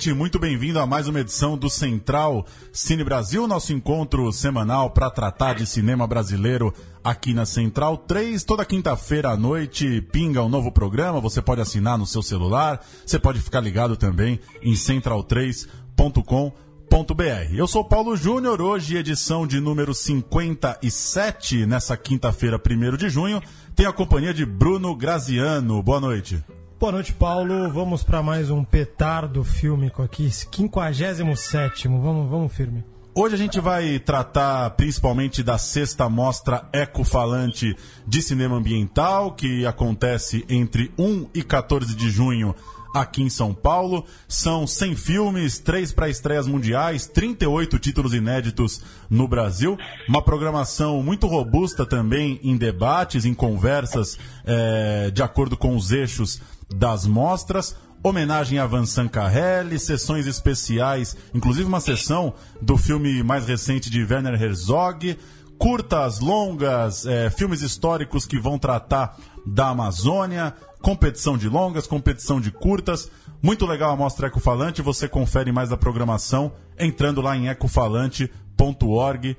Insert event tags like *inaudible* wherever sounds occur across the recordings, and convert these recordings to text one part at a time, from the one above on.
Noite, muito bem-vindo a mais uma edição do Central Cine Brasil, nosso encontro semanal para tratar de cinema brasileiro aqui na Central 3. Toda quinta-feira à noite pinga um novo programa, você pode assinar no seu celular, você pode ficar ligado também em central3.com.br. Eu sou Paulo Júnior, hoje edição de número 57, nessa quinta-feira, 1 de junho, tem a companhia de Bruno Graziano. Boa noite. Boa noite, Paulo. Vamos para mais um petardo fílmico aqui, 57 vamos, vamos firme. Hoje a gente vai tratar principalmente da sexta mostra Ecofalante de Cinema Ambiental, que acontece entre 1 e 14 de junho aqui em São Paulo. São 100 filmes, 3 para estreias mundiais, 38 títulos inéditos no Brasil. Uma programação muito robusta também em debates, em conversas, é, de acordo com os eixos das mostras homenagem a Vincent Carrelli, sessões especiais, inclusive uma sessão do filme mais recente de Werner Herzog, curtas, longas, é, filmes históricos que vão tratar da Amazônia, competição de longas, competição de curtas. Muito legal a mostra Ecofalante, você confere mais da programação entrando lá em ecofalante.org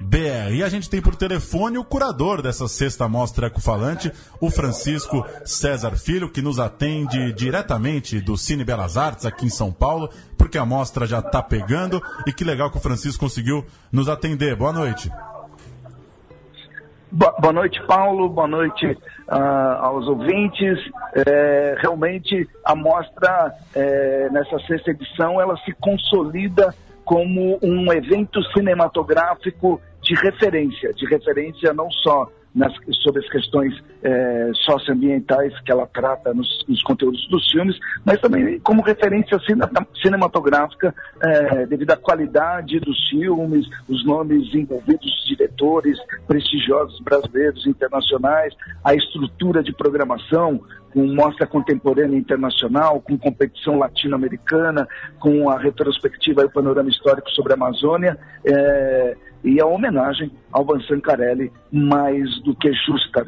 br E a gente tem por telefone o curador dessa sexta mostra ecofalante, o Francisco César Filho, que nos atende diretamente do Cine Belas Artes aqui em São Paulo, porque a mostra já está pegando e que legal que o Francisco conseguiu nos atender. Boa noite. Boa noite, Paulo. Boa noite uh, aos ouvintes. É, realmente, a mostra, é, nessa sexta edição, ela se consolida como um evento cinematográfico de referência, de referência não só nas, sobre as questões é, socioambientais que ela trata nos, nos, conteúdos dos filmes, mas também como referência cinematográfica é, devido à qualidade dos filmes, os nomes envolvidos, diretores prestigiosos brasileiros e internacionais, a estrutura de programação, com mostra contemporânea internacional, com competição latino-americana, com a retrospectiva e o panorama histórico sobre a Amazônia, é, e a homenagem ao Vincent Carelli mais do que justa.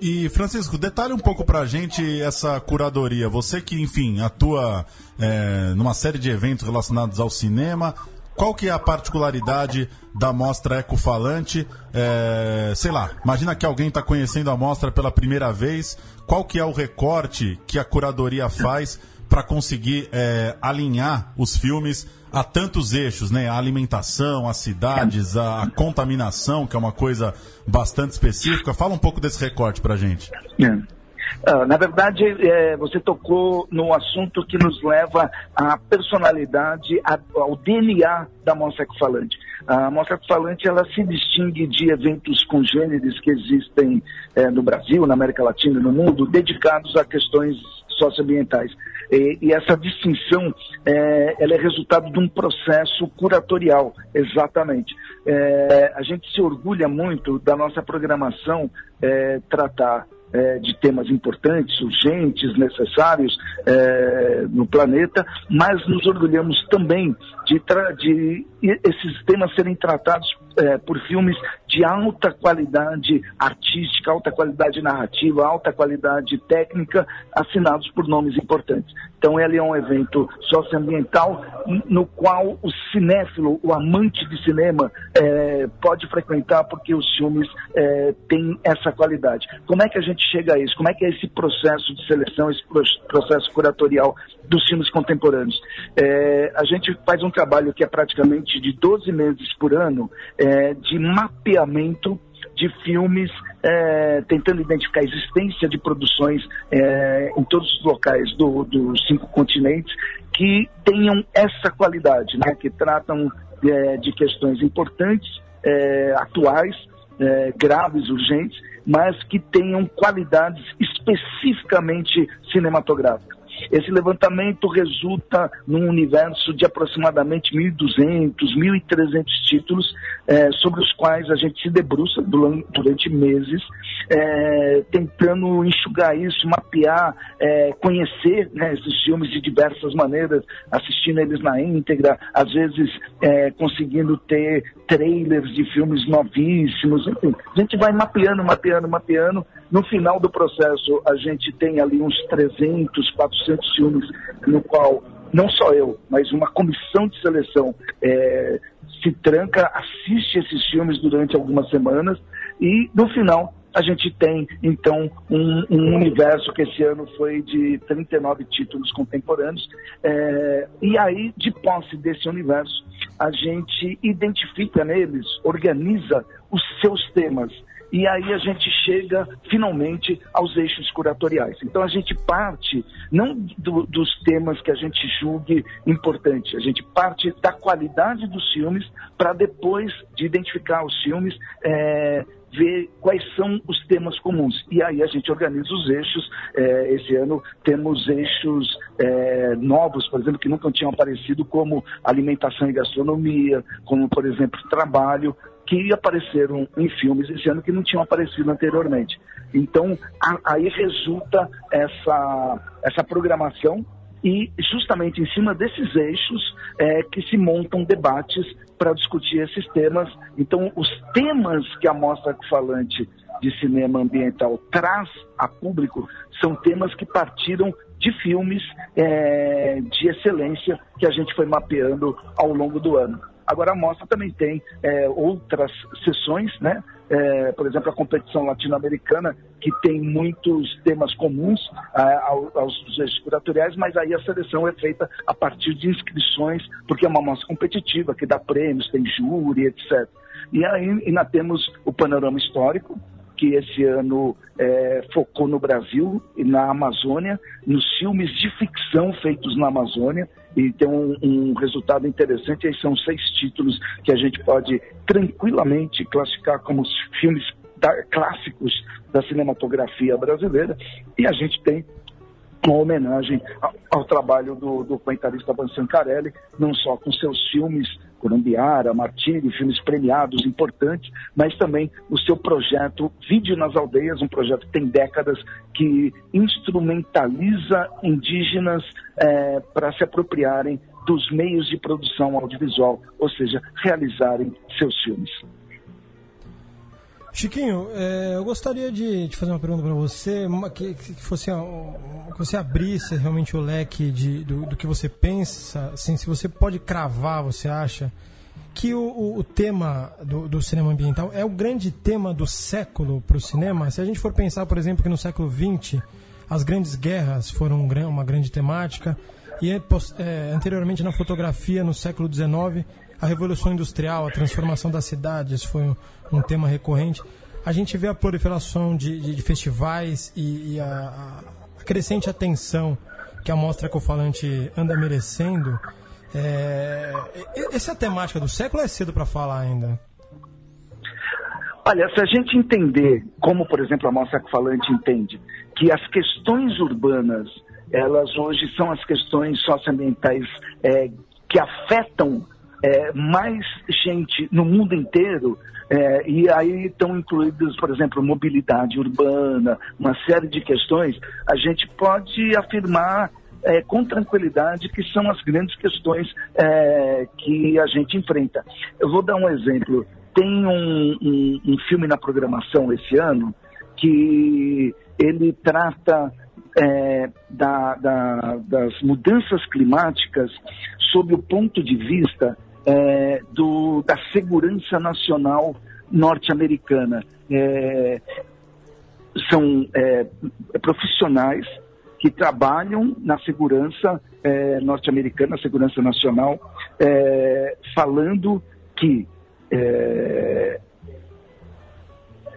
E, Francisco, detalhe um pouco pra gente essa curadoria. Você que, enfim, atua é, numa série de eventos relacionados ao cinema, qual que é a particularidade da mostra Ecofalante? É, sei lá, imagina que alguém está conhecendo a mostra pela primeira vez, qual que é o recorte que a curadoria faz para conseguir é, alinhar os filmes a tantos eixos, né? A alimentação, as cidades, a, a contaminação, que é uma coisa bastante específica. Fala um pouco desse recorte para gente. É. Uh, na verdade, é, você tocou no assunto que nos leva à personalidade, ao DNA da Mostra Ecofalante. A Mostra Ecofalante ela se distingue de eventos congêneres que existem é, no Brasil, na América Latina e no mundo, dedicados a questões socioambientais. E, e essa distinção é, ela é resultado de um processo curatorial, exatamente. É, a gente se orgulha muito da nossa programação é, tratar é, de temas importantes, urgentes, necessários é, no planeta, mas nos orgulhamos também de, de esses temas serem tratados é, por filmes de alta qualidade artística, alta qualidade narrativa, alta qualidade técnica, assinados por nomes importantes. Então, ele é um evento socioambiental no qual o cinéfilo, o amante de cinema, é, pode frequentar porque os filmes é, têm essa qualidade. Como é que a gente chega a isso? Como é que é esse processo de seleção, esse processo curatorial dos filmes contemporâneos? É, a gente faz um trabalho que é praticamente de 12 meses por ano é, de mapeamento de filmes, é, tentando identificar a existência de produções é, em todos os locais do, dos cinco continentes que tenham essa qualidade, né, que tratam é, de questões importantes, é, atuais, é, graves, urgentes, mas que tenham qualidades especificamente cinematográficas. Esse levantamento resulta num universo de aproximadamente 1.200, 1.300 títulos, eh, sobre os quais a gente se debruça durante, meses, é, tentando enxugar isso, mapear, é, conhecer né, esses filmes de diversas maneiras, assistindo eles na íntegra, às vezes é, conseguindo ter trailers de filmes novíssimos, enfim. A gente vai mapeando, mapeando, mapeando. No final do processo, a gente tem ali uns 300, 400 filmes no qual não só eu, mas uma comissão de seleção é, se tranca, assiste esses filmes durante algumas semanas e no final a gente tem então um, um, universo que esse ano foi de 39 títulos contemporâneos é, e aí de posse desse universo a gente identifica neles, organiza os seus temas e aí a gente chega finalmente aos eixos curatoriais. Então a gente parte não do, dos temas que a gente julgue importante, a gente parte da qualidade dos filmes para depois de identificar os filmes. É, ver quais são os temas comuns. E aí a gente organiza os eixos. É, esse ano temos eixos é, novos, por exemplo, que nunca tinham aparecido, como alimentação e gastronomia, como, por exemplo, trabalho que apareceram em filmes esse ano que não tinham aparecido anteriormente. Então, a, aí resulta essa, essa programação e justamente em cima desses eixos é, que se montam debates para discutir esses temas. Então, os temas que a Mostra Falante de Cinema Ambiental traz a público são temas que partiram de filmes é, de excelência que a gente foi mapeando ao longo do ano. Agora a mostra também tem é, outras sessões, né? É, por exemplo, a competição latino-americana, que tem muitos temas comuns é, aos, aos curatoriais, mas aí a seleção é feita a partir de inscrições, porque é uma mostra competitiva, que dá prêmios, tem júri, etc. E aí ainda temos o panorama histórico, que esse ano é, focou no Brasil e na Amazônia, nos filmes de ficção feitos na Amazônia, e tem um, um resultado interessante. Aí são seis títulos que a gente pode tranquilamente classificar como filmes da, clássicos da cinematografia brasileira. E a gente tem uma homenagem ao, ao trabalho do, do comentarista Van Sancarelli, não só com seus filmes Curumbiara, Martírio, filmes premiados importantes, mas também o seu projeto Vídeo nas Aldeias, um projeto que tem décadas que instrumentaliza indígenas é, para se apropriarem dos meios de produção audiovisual, ou seja, realizarem seus filmes. Chiquinho, é, eu gostaria de, de, fazer uma pergunta para você, que, que, fosse, que você abrisse realmente o leque de, do, do, que você pensa, assim, se você pode cravar, você acha, que o, o, o tema do, do, cinema ambiental é o grande tema do século para o cinema? Se a gente for pensar, por exemplo, que no século XX as grandes guerras foram uma grande temática, e é, é, anteriormente na fotografia, no século XIX, a revolução industrial, a transformação das cidades foi um, tema recorrente. A gente vê a proliferação de, de, de festivais e, e a, a, crescente atenção que a mostra ecofalante anda merecendo. É, essa é a temática do século é cedo para falar ainda? Olha, se a gente entender, como por exemplo a Mostra Falante entende, que as questões urbanas, elas hoje são as questões socioambientais é, que afetam é, mais gente no mundo inteiro, é, e aí estão incluídas, por exemplo, mobilidade urbana, uma série de questões, a gente pode afirmar é, com tranquilidade que são as grandes questões é, que a gente enfrenta. Eu vou dar um exemplo. Tem um, um, um filme na programação esse ano que ele trata é, da, da, das mudanças climáticas sob o ponto de vista é, do, da segurança nacional norte-americana. É, são é, profissionais que trabalham na segurança é, norte-americana, segurança nacional, é, falando que é,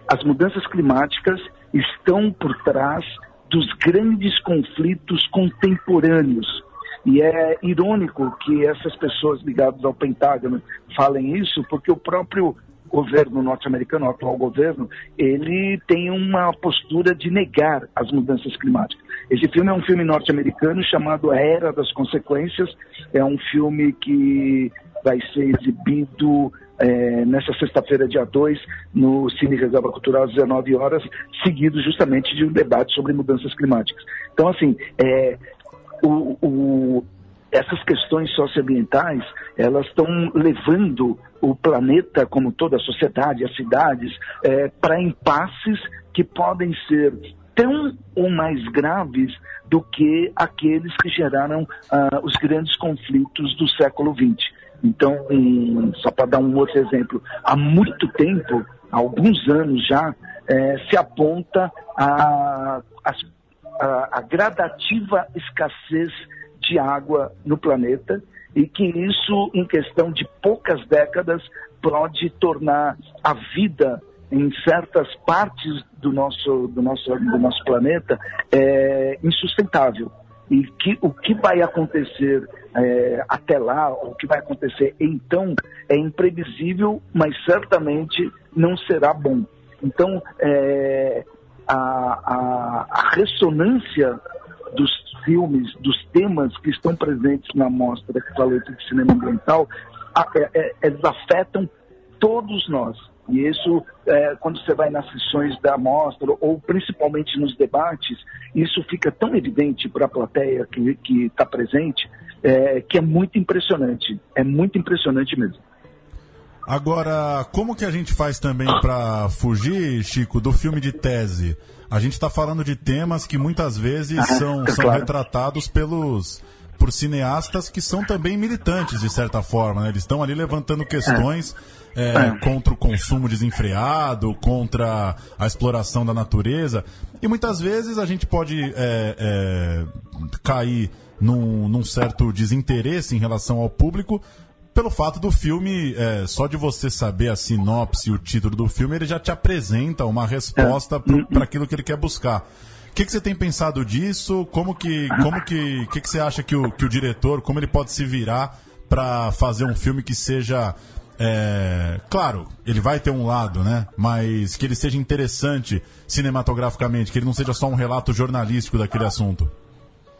as mudanças climáticas estão por trás dos grandes conflitos contemporâneos e é irônico que essas pessoas ligadas ao Pentágono falem isso, porque o próprio governo norte-americano, o atual governo, ele tem uma postura de negar as mudanças climáticas. Esse filme é um filme norte-americano chamado A Era das Consequências. É um filme que vai ser exibido é, nessa sexta-feira, dia 2, no Cine Reserva Cultural, às 19 horas, seguido justamente de um debate sobre mudanças climáticas. Então, assim, é, o, o, essas questões socioambientais, elas estão levando o planeta, como toda a sociedade, as cidades, é, para impasses que podem ser tão ou mais graves do que aqueles que geraram ah, os grandes conflitos do século XX. Então, só para dar um outro exemplo, há muito tempo, há alguns anos já, é, se aponta a, a, a gradativa escassez de água no planeta e que isso, em questão de poucas décadas, pode tornar a vida em certas partes do nosso, do nosso, do nosso planeta é, insustentável. E que, o que vai acontecer é, até lá, o que vai acontecer então, é imprevisível, mas certamente não será bom. Então, é, a, a, a ressonância dos filmes, dos temas que estão presentes na mostra que falou de cinema ambiental, é, é, eles afetam todos nós. E isso, é, quando você vai nas sessões da mostra, ou principalmente nos debates, isso fica tão evidente para a plateia que está presente, é, que é muito impressionante. É muito impressionante mesmo. Agora, como que a gente faz também para fugir, Chico, do filme de tese? A gente está falando de temas que muitas vezes ah, são, são claro. retratados pelos por cineastas que são também militantes, de certa forma. Né? Eles estão ali levantando questões é, é. contra o consumo desenfreado, contra a exploração da natureza. E muitas vezes a gente pode é, é, cair num, num, certo desinteresse em relação ao público. Pelo fato do filme, é, só de você saber a sinopse, o título do filme, ele já te apresenta uma resposta para aquilo que ele quer buscar. O que, que, você tem pensado disso? Como que, como que, que, que você acha que o, que o diretor, como ele pode se virar para fazer um filme que seja, é, claro, ele vai ter um lado, né? Mas que ele seja interessante cinematograficamente, que ele não seja só um relato jornalístico daquele assunto.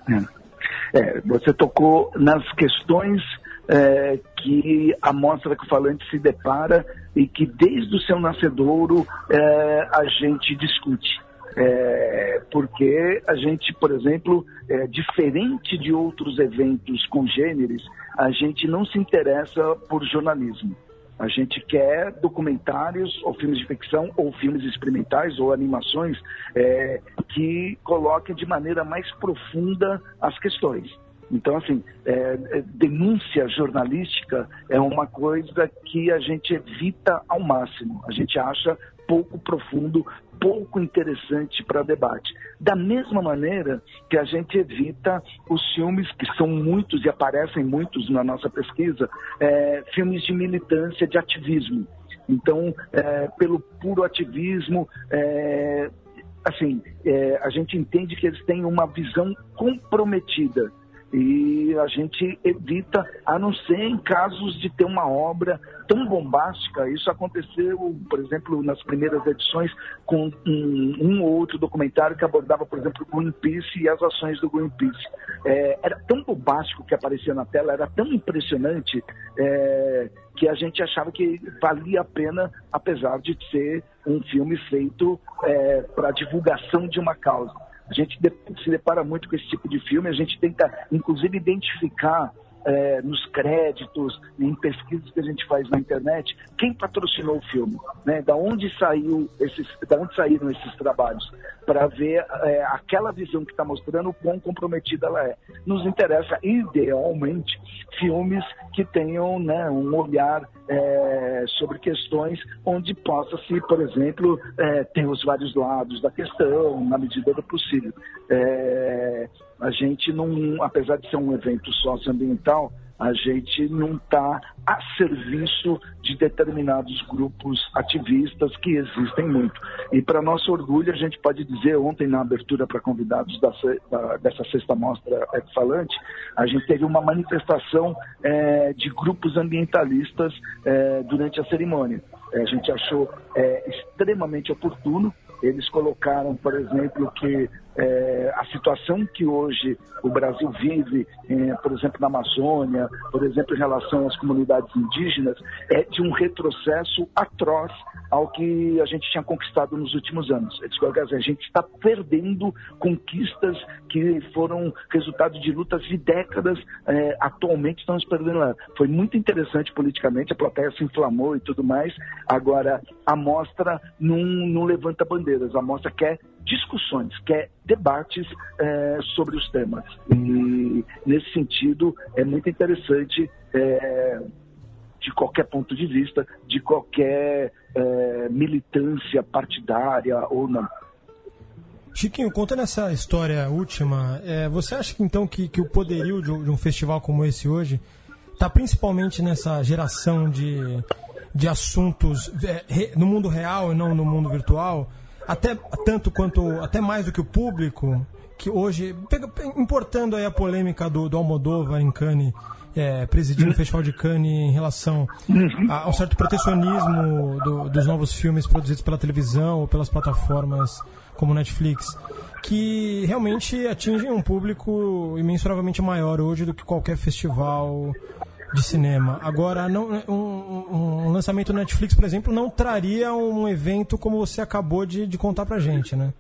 É, é você tocou nas questões é, que a mostra que o falante se depara e que desde o seu nascedouro é, a gente discute. É, porque a gente, por exemplo, é, diferente de outros eventos congêneres, a gente não se interessa por jornalismo. A gente quer documentários ou filmes de ficção ou filmes experimentais ou animações é, que coloquem de maneira mais profunda as questões. Então, assim, é, é denúncia jornalística é uma coisa que a gente evita ao máximo. A gente acha pouco profundo, pouco interessante para debate. Da mesma maneira que a gente evita os filmes, que são muitos e aparecem muitos na nossa pesquisa, é, filmes de militância, de ativismo. Então, é, pelo puro ativismo, é, assim, é, a gente entende que eles têm uma visão comprometida e a gente evita, a não ser em casos de ter uma obra tão bombástica. Isso aconteceu, por exemplo, nas primeiras edições, com um, um ou outro documentário que abordava, por exemplo, o Greenpeace e as ações do Greenpeace. É, era tão bombástico que aparecia na tela, era tão impressionante é, que a gente achava que valia a pena, apesar de ser um filme feito é, para divulgação de uma causa. A gente se depara muito com esse tipo de filme, a gente tenta, inclusive, identificar é, nos créditos, em pesquisas que a gente faz na internet, quem patrocinou o filme, né? Da onde saiu esses, da onde saíram esses trabalhos, para ver é, aquela visão que está mostrando o quão comprometida ela é. Nos interessa idealmente filmes que tenham né, um olhar é, sobre questões onde possa se, por exemplo, é, ter os vários lados da questão, na medida do possível. A gente não, apesar de ser um evento socioambiental, a gente não está a serviço de determinados grupos ativistas que existem muito. E para nosso orgulho, a gente pode dizer, ontem na abertura para convidados da, da, dessa sexta mostra falante, a gente teve uma manifestação é, de grupos ambientalistas é, durante a cerimônia. É, a gente achou é, extremamente oportuno eles colocaram, por exemplo, que é, a situação que hoje o Brasil vive, é, por exemplo, na Amazônia, por exemplo, em relação às comunidades indígenas, é de um retrocesso atroz ao que a gente tinha conquistado nos últimos anos. A gente está perdendo conquistas que foram resultado de lutas de décadas, é, atualmente estamos perdendo lá. Foi muito interessante politicamente, a plateia se inflamou e tudo mais. Agora, a mostra não, não levanta bandeiras, a mostra quer discussões, quer debates é, sobre os temas. E, nesse sentido, é muito interessante. É, de qualquer ponto de vista, de qualquer é, militância partidária ou não. Chiquinho, contando essa história última, é, você acha então que, que o poderio de um, de um festival como esse hoje está principalmente nessa geração de, de assuntos é, no mundo real e não no mundo virtual? Até tanto quanto até mais do que o público que hoje importando aí a polêmica do, do Almodóvar em Cannes é, presidindo o Festival de Cannes em relação a, a um certo protecionismo do, dos novos filmes produzidos pela televisão ou pelas plataformas como Netflix que realmente atingem um público imensuravelmente maior hoje do que qualquer festival de cinema. Agora, não, um, um, lançamento Netflix, por exemplo, não traria um evento como você acabou de, de contar pra gente, né?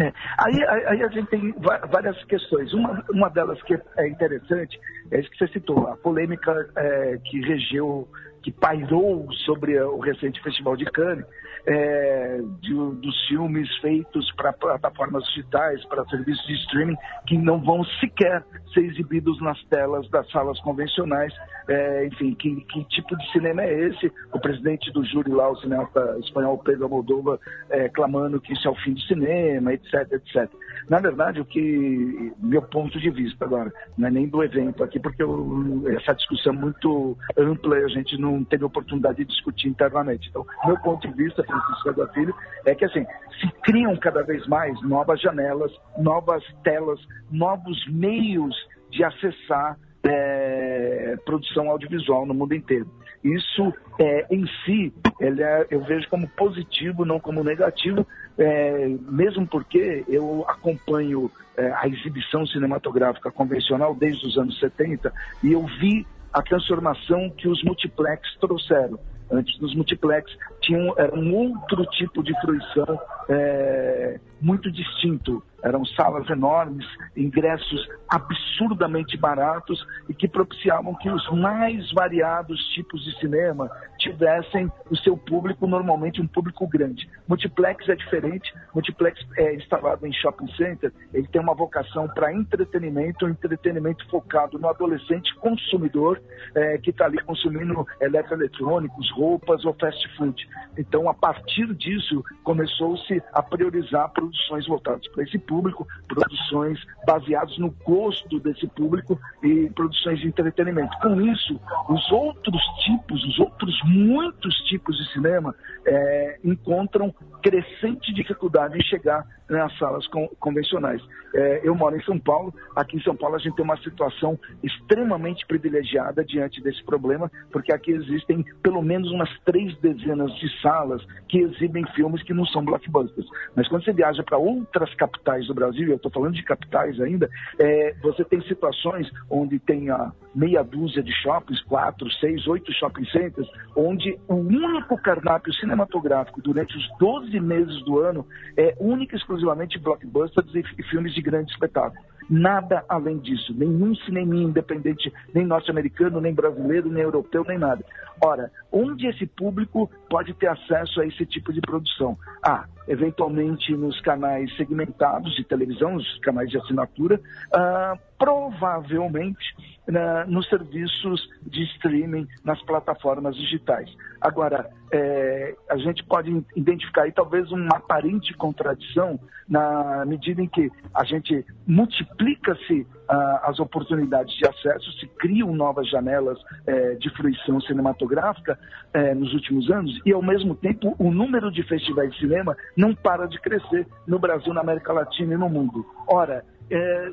É. Aí, aí, a gente tem várias questões. Uma, uma delas que é interessante é isso que você citou, a polêmica é, que regeu, que pairou sobre o recente Festival de Cannes, é, de, dos filmes feitos para plataformas digitais, para serviços de streaming, que não vão sequer ser exibidos nas telas das salas convencionais. É, enfim, que, que, tipo de cinema é esse? O presidente do júri lá, o cineasta espanhol Pedro Moldova, é, clamando que isso é o fim do cinema, etc, etc. Na verdade, o que, meu ponto de vista agora, não é nem do evento aqui, porque eu, essa discussão é muito ampla e a gente não teve oportunidade de discutir internamente. Então, meu ponto de vista, Francisco da Filho, é que assim, se criam cada vez mais novas janelas, novas telas, novos meios de acessar é, produção audiovisual no mundo inteiro. Isso é, em si, é, eu vejo como positivo, não como negativo, é, mesmo porque eu acompanho é, a exibição cinematográfica convencional desde os anos 70 e eu vi a transformação que os multiplex trouxeram. Antes dos multiplex tinham era um outro tipo de fruição é, muito distinto. Eram salas enormes, ingressos absurdamente baratos e que propiciavam que os mais variados tipos de cinema tivessem o seu público, normalmente um público grande. Multiplex é diferente, multiplex é instalado em shopping center, ele tem uma vocação para entretenimento, um entretenimento focado no adolescente consumidor é, que está ali consumindo eletroeletrônicos, roupas ou fast food. Então, a partir disso, começou-se a priorizar produções voltadas para esse público, produções baseadas no gosto desse público e produções de entretenimento. Com isso, os outros tipos, os outros muitos tipos de cinema é, encontram crescente dificuldade em chegar nas salas convencionais. É, eu moro em São Paulo, aqui em São Paulo a gente tem uma situação extremamente privilegiada diante desse problema, porque aqui existem pelo menos umas três dezenas de salas que exibem filmes que não são blockbusters. Mas quando você viaja para outras capitais do Brasil, eu estou falando de capitais ainda, é, você tem situações onde tem a meia dúzia de shoppings, quatro, seis, oito shopping centers, onde o único cardápio cinematográfico durante os 12 meses do ano é única e exclusivamente blockbusters e filmes de grande espetáculo. Nada além disso. Nenhum cinema independente, nem norte-americano, nem brasileiro, nem europeu, nem nada. Ora, onde esse público pode ter acesso a esse tipo de produção? Ah, eventualmente nos canais segmentados de televisão, nos canais de assinatura, ah, provavelmente na, nos serviços de streaming, nas plataformas digitais. Agora, é, a gente pode identificar aí talvez uma aparente contradição na medida em que a gente multiplica-se ah, as oportunidades de acesso, se criam novas janelas é, de fruição cinematográfica é, nos últimos anos e, ao mesmo tempo, o número de festivais de cinema não para de crescer no Brasil, na América Latina e no mundo. Ora, é,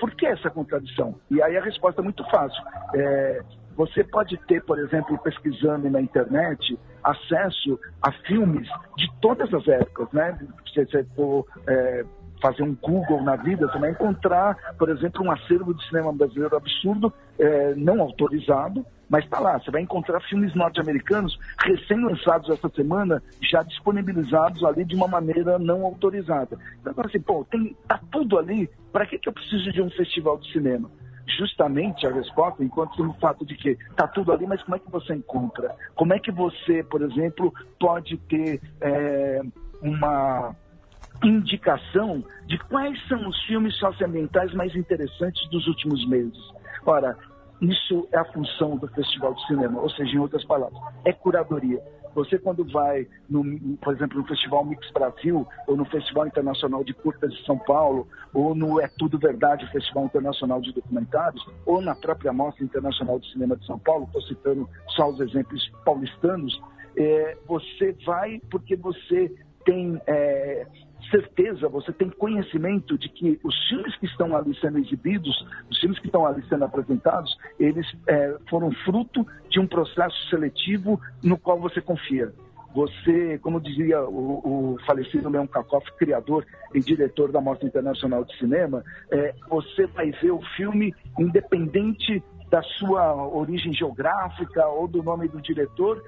por que essa contradição? E aí a resposta é muito fácil. É, você pode ter, por exemplo, pesquisando na internet, acesso a filmes de todas as épocas, né? Se você for é, fazer um Google na vida, você vai encontrar, por exemplo, um acervo de cinema brasileiro absurdo, é, não autorizado, mas está lá. Você vai encontrar filmes norte-americanos recém-lançados essa semana, já disponibilizados ali de uma maneira não autorizada. Então, assim, pô, tem, tá tudo ali, para que, que eu preciso de um festival de cinema? justamente a resposta enquanto no fato de que está tudo ali, mas como é que você encontra? Como é que você, por exemplo, pode ter é, uma indicação de quais são os filmes socioambientais mais interessantes dos últimos meses. Ora, isso é a função do Festival de Cinema, ou seja, em outras palavras, é curadoria. Você quando vai, no, por exemplo, no Festival Mix Brasil, ou no Festival Internacional de Curtas de São Paulo, ou no É Tudo Verdade, Festival Internacional de Documentários, ou na própria Mostra Internacional de Cinema de São Paulo, estou citando só os exemplos paulistanos, é, você vai porque você tem é, certeza, você tem conhecimento de que os filmes que estão ali sendo exibidos, os filmes que estão ali sendo apresentados, eles é, foram fruto de um processo seletivo no qual você confia. Você, como dizia o, o falecido Leon Kakoff, criador e diretor da Mostra Internacional de Cinema, é, você vai ver o filme independente da sua origem geográfica ou do nome do diretor,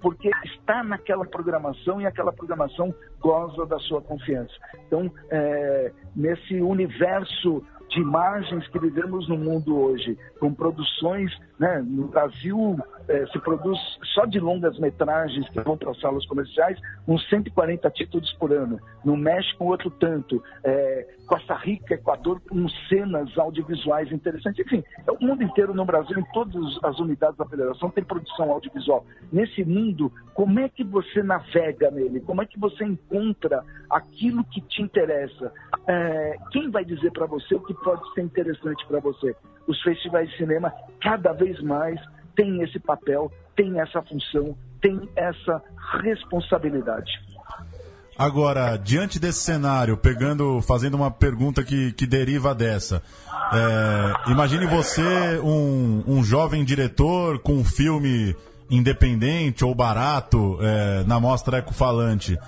porque está naquela programação e aquela programação goza da sua confiança. Então, é, nesse universo de imagens que vivemos no mundo hoje, com produções, né, no Brasil é, se produz só de longas metragens que vão para salas comerciais uns 140 títulos por ano. No México, outro tanto. É, Costa Rica, Equador, com cenas audiovisuais interessantes. Enfim, é o mundo inteiro no Brasil, em todas as unidades da federação, tem produção audiovisual. Nesse mundo, como é que você navega nele? Como é que você encontra aquilo que te interessa? É, quem vai dizer para você o que pode ser interessante para você? Os festivais de cinema, cada vez mais, tem esse papel, tem essa função, tem essa responsabilidade. Agora, diante desse cenário, pegando, fazendo uma pergunta que, que deriva dessa, é, imagine você um, um jovem diretor com um filme independente ou barato é, na mostra Ecofalante.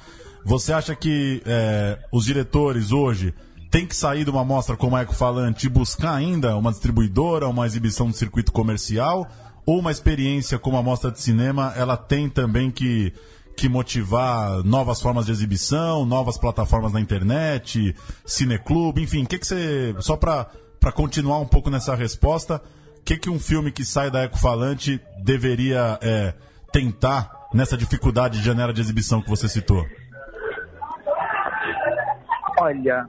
Você acha que é, os diretores hoje têm que sair de uma mostra como a Ecofalante e buscar ainda uma distribuidora, uma exibição de circuito comercial? Ou uma experiência como a mostra de cinema, ela tem também que, que motivar novas formas de exibição, novas plataformas na internet, cineclube, enfim, o que, que você. Só para continuar um pouco nessa resposta, o que, que um filme que sai da Ecofalante deveria é, tentar nessa dificuldade de janela de exibição que você citou? Olha,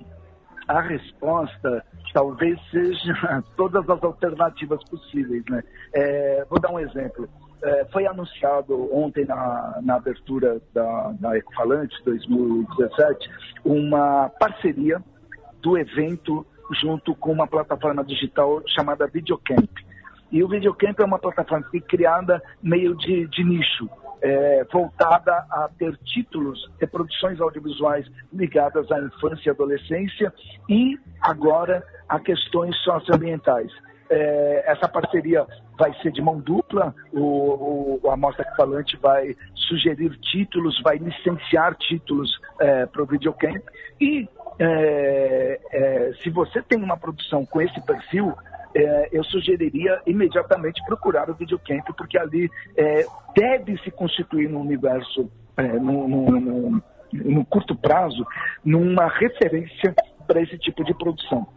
a resposta talvez seja *laughs* todas as alternativas possíveis. Né? É, vou dar um exemplo. É, foi anunciado ontem na, na abertura da, da Ecofalante 2017 uma parceria do evento junto com uma plataforma digital chamada Videocamp. E o Videocamp é uma plataforma que criada meio de, de nicho é, voltada a ter títulos, ter produções audiovisuais ligadas à infância e adolescência e agora a questões socioambientais. É, essa parceria vai ser de mão dupla, o, o, a Mostra Falante vai sugerir títulos, vai licenciar títulos é, para o videocamp e é, é, se você tem uma produção com esse perfil, é, eu sugeriria imediatamente procurar o videocamp, porque ali é, deve se constituir no universo, é, no, no, no, no curto prazo, numa referência para esse tipo de produção.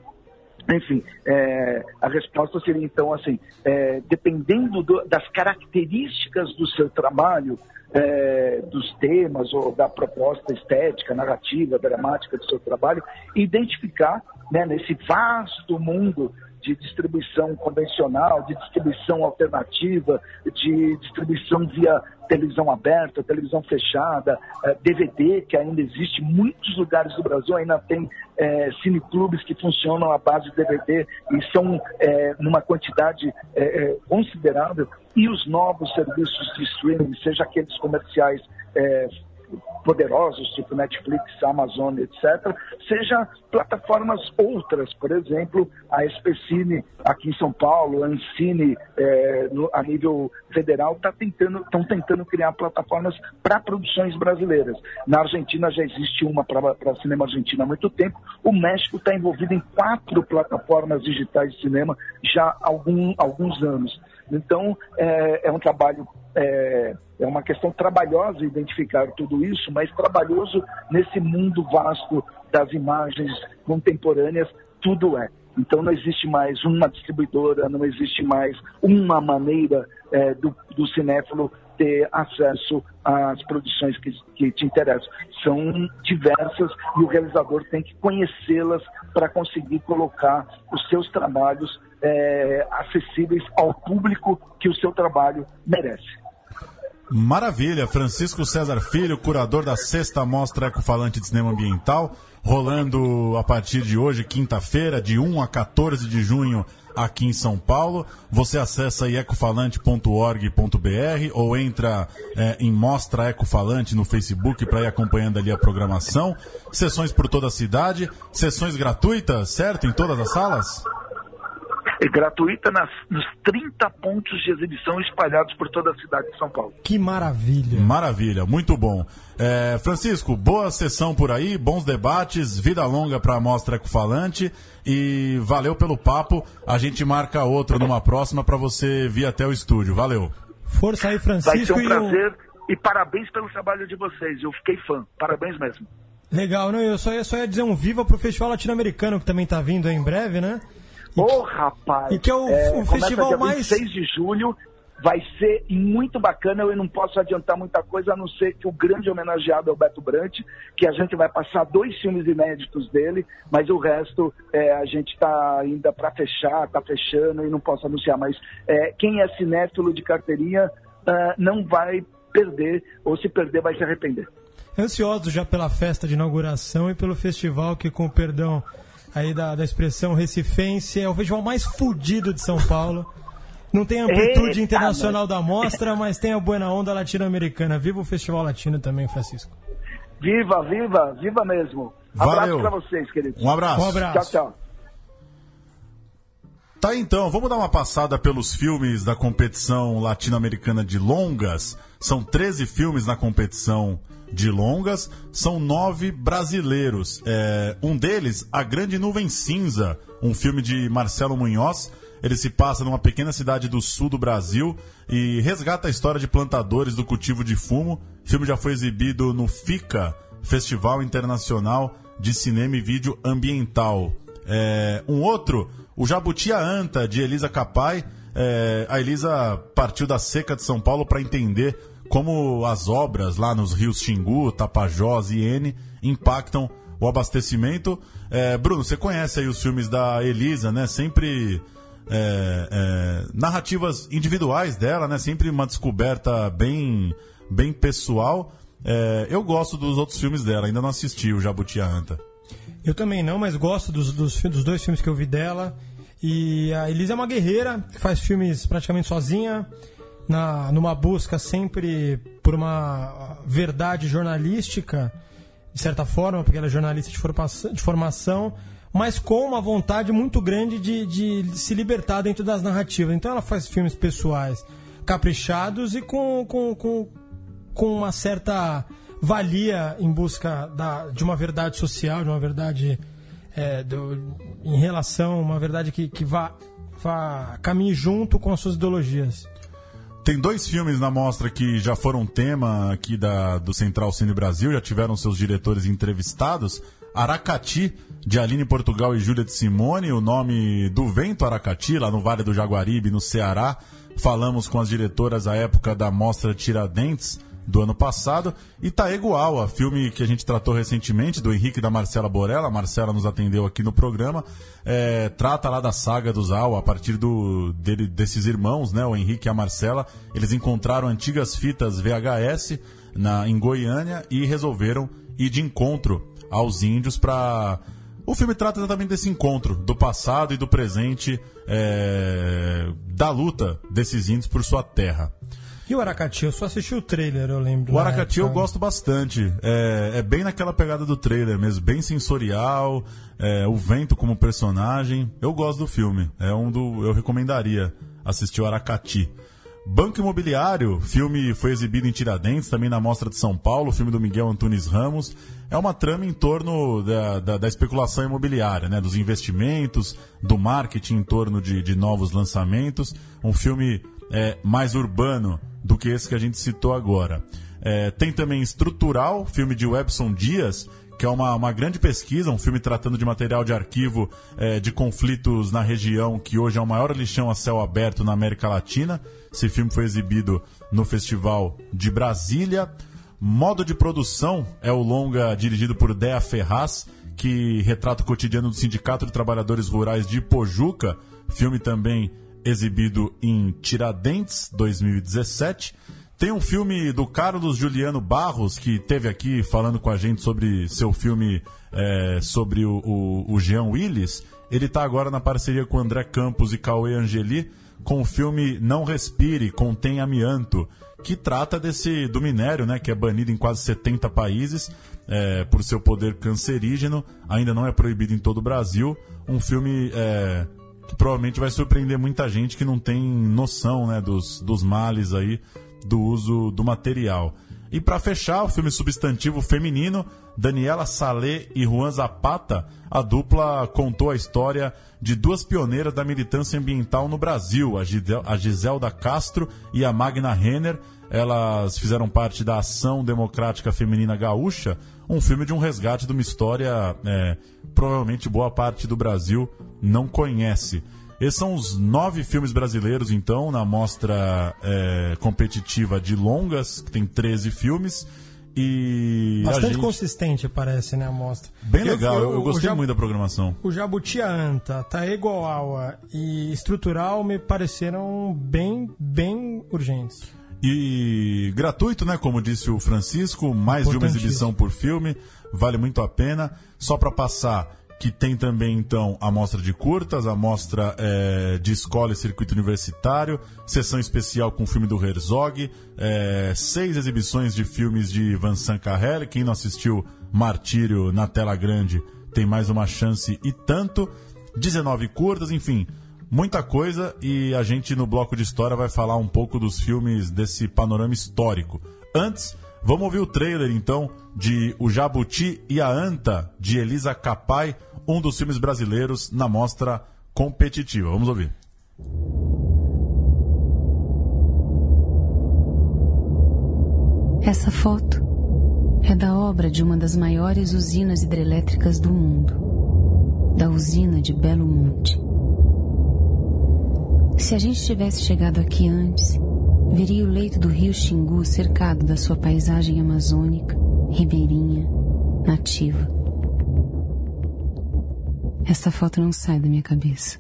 Enfim, é, a resposta seria então assim: é, dependendo do, das características do seu trabalho, é, dos temas ou da proposta estética, narrativa, dramática do seu trabalho, identificar né, nesse vasto mundo de distribuição convencional, de distribuição alternativa, de distribuição via televisão aberta, televisão fechada, DVD, eh, que ainda existe. Muitos lugares do Brasil ainda tem é, cineclubes que funcionam à base de DVD e são é, numa quantidade é, considerável. E os novos serviços de streaming, seja aqueles comerciais poderosos, tipo Netflix, Amazon, etc., seja plataformas outras, por exemplo, a SPCine aqui em São Paulo, a Ancine é, no, a nível federal, estão tá tentando, tentando criar plataformas para produções brasileiras. Na Argentina já existe uma para cinema argentino há muito tempo, o México está envolvido em quatro plataformas digitais de cinema já há algum, alguns anos. Então, é, é um trabalho é, é uma questão trabalhosa identificar tudo isso, mas trabalhoso nesse mundo vasto das imagens contemporâneas, tudo é. Então não existe mais uma distribuidora, não existe mais uma maneira é, do, do cinéfilo ter acesso às produções que, que te interessam. São diversas e o realizador tem que conhecê-las para conseguir colocar os seus trabalhos é, acessíveis ao público que o seu trabalho merece. Maravilha, Francisco César Filho, curador da sexta mostra Ecofalante de Cinema Ambiental, rolando a partir de hoje, quinta-feira, de 1 a 14 de junho, aqui em São Paulo. Você acessa aí ecofalante.org.br ou entra é, em Mostra Ecofalante no Facebook para ir acompanhando ali a programação. Sessões por toda a cidade, sessões gratuitas, certo? Em todas as salas? É gratuita nas, nos 30 pontos de exibição espalhados por toda a cidade de São Paulo. Que maravilha! Maravilha, muito bom. É, Francisco, boa sessão por aí, bons debates, vida longa para a Mostra Ecofalante e valeu pelo papo. A gente marca outro numa próxima para você vir até o estúdio. Valeu. Força aí, Francisco. Vai ser um prazer e, e parabéns pelo trabalho de vocês. Eu fiquei fã. Parabéns mesmo. Legal, não, eu só ia, só ia dizer um viva pro Festival Latino-Americano, que também está vindo em breve, né? Ô, oh, rapaz! E que é o, é, o festival mais. 6 de julho vai ser muito bacana. Eu não posso adiantar muita coisa, a não ser que o grande homenageado é o Beto Brant, que a gente vai passar dois filmes inéditos dele, mas o resto é, a gente está ainda para fechar, está fechando e não posso anunciar. Mas é, quem é cinéfilo de carteirinha uh, não vai perder, ou se perder, vai se arrepender. Ansioso já pela festa de inauguração e pelo festival que, com perdão aí da, da expressão recifense, é o festival mais fudido de São Paulo. Não tem amplitude Eita, internacional da mostra, mas tem a buena onda latino-americana. Viva o Festival Latino também, Francisco. Viva, viva, viva mesmo. Valeu. Abraço pra vocês, queridos. Um abraço. Um abraço. Tchau, tchau. Tá então, vamos dar uma passada pelos filmes da competição latino-americana de longas. São 13 filmes na competição de longas, são nove brasileiros. É, um deles, A Grande Nuvem Cinza, um filme de Marcelo Munhoz. Ele se passa numa pequena cidade do sul do Brasil e resgata a história de plantadores do cultivo de fumo. O filme já foi exibido no FICA, Festival Internacional de Cinema e Vídeo Ambiental. É, um outro, o Jabuti Anta, de Elisa Capai. É, a Elisa partiu da seca de São Paulo para entender como as obras lá nos rios Xingu, Tapajós e N impactam o abastecimento. É, Bruno, você conhece aí os filmes da Elisa, né? Sempre é, é, narrativas individuais dela, né? Sempre uma descoberta bem, bem pessoal. É, eu gosto dos outros filmes dela, ainda não assisti o Jabuti Anta. Eu também não, mas gosto dos, dos, dos dois filmes que eu vi dela. E a Elisa é uma guerreira, faz filmes praticamente sozinha na, numa busca sempre por uma verdade jornalística, de certa forma, porque ela é jornalista de formação, de formação mas com uma vontade muito grande de, de se libertar dentro das narrativas. Então ela faz filmes pessoais caprichados e com, com, com, com uma certa valia em busca da, de uma verdade social, de uma verdade é, do, em relação, uma verdade que, que vá, vá caminhe junto com as suas ideologias. Tem dois filmes na mostra que já foram tema aqui da, do Central Cine Brasil, já tiveram seus diretores entrevistados. Aracati, de Aline Portugal e Júlia de Simone, o nome do vento Aracati, lá no Vale do Jaguaribe, no Ceará. Falamos com as diretoras à época da mostra Tiradentes do ano passado. E Taeguawa, filme que a gente tratou recentemente, do Henrique e da Marcela Borella. A Marcela nos atendeu aqui no programa. É, trata lá da saga dos Awa, a partir do, dele, desses irmãos, né, o Henrique e a Marcela. Eles encontraram antigas fitas VHS na, em Goiânia e resolveram ir de encontro aos índios para. O filme trata exatamente desse encontro, do passado e do presente, é, da luta desses índios por sua terra. E o Aracati? Eu só assisti o trailer, eu lembro. O Aracati eu gosto bastante. É, é, bem naquela pegada do trailer mesmo, bem sensorial, é, o vento como personagem. Eu gosto do filme. É um do. Eu recomendaria assistir o Aracati. Banco Imobiliário, filme foi exibido em Tiradentes, também na Mostra de São Paulo, filme do Miguel Antunes Ramos. É uma trama em torno da, da, da especulação imobiliária, né? dos investimentos, do marketing em torno de, de novos lançamentos. Um filme é, mais urbano do que esse que a gente citou agora. É, tem também Estrutural, filme de Webson Dias, que é uma, uma grande pesquisa, um filme tratando de material de arquivo é, de conflitos na região, que hoje é o maior lixão a céu aberto na América Latina. Esse filme foi exibido no Festival de Brasília. Modo de produção é o longa dirigido por Dea Ferraz, que retrata o cotidiano do Sindicato de Trabalhadores Rurais de Pojuca. Filme também exibido em Tiradentes, 2017. Tem um filme do Carlos Juliano Barros, que teve aqui falando com a gente sobre seu filme é, sobre o, o, o Jean Willis. Ele está agora na parceria com André Campos e Cauê Angeli com o filme Não Respire, Contém Amianto, que trata desse do minério, né, que é banido em quase 70 países é, por seu poder cancerígeno, ainda não é proibido em todo o Brasil. Um filme é, provavelmente vai surpreender muita gente que não tem noção né, dos, dos males aí do uso do material. E para fechar, o filme substantivo feminino, Daniela Salé e Juan Zapata, a dupla contou a história de duas pioneiras da militância ambiental no Brasil, a Giselda Castro e a Magna Renner. Elas fizeram parte da Ação Democrática Feminina Gaúcha, um filme de um resgate de uma história é, provavelmente boa parte do Brasil não conhece. Esses são os nove filmes brasileiros, então, na mostra é, competitiva de longas, que tem 13 filmes. E Bastante gente... consistente, parece, né, a mostra. Bem legal, eu, eu, eu gostei Jab... muito da programação. O Jabuti Anta, Taegoawa e Estrutural me pareceram bem, bem urgentes. E gratuito, né? Como disse o Francisco, mais de uma exibição por filme, vale muito a pena. Só para passar, que tem também então a mostra de curtas, a mostra é, de escola e circuito universitário, sessão especial com o filme do Herzog, é, seis exibições de filmes de Vincent Carrel. Quem não assistiu Martírio na tela grande tem mais uma chance e tanto. 19 curtas, enfim, muita coisa e a gente no bloco de história vai falar um pouco dos filmes desse panorama histórico. Antes, vamos ouvir o trailer então de O Jabuti e a Anta de Elisa Capai um dos filmes brasileiros na mostra competitiva. Vamos ouvir. Essa foto é da obra de uma das maiores usinas hidrelétricas do mundo, da usina de Belo Monte. Se a gente tivesse chegado aqui antes, veria o leito do rio Xingu cercado da sua paisagem amazônica, ribeirinha, nativa. Essa foto não sai da minha cabeça.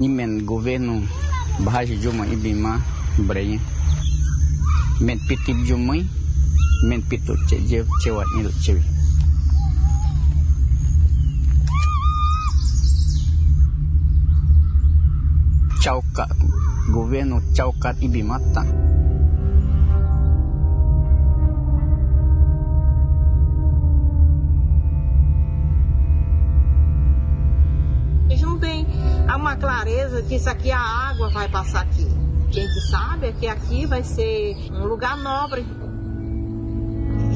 men governo Bahia Juma Ibima Brain men pitip Jumai men pitu cewat ni cewek Chaucat, governo Chaucat Ibimata. A gente não uma clareza que isso aqui a água vai passar aqui. A gente sabe é que aqui vai ser um lugar nobre.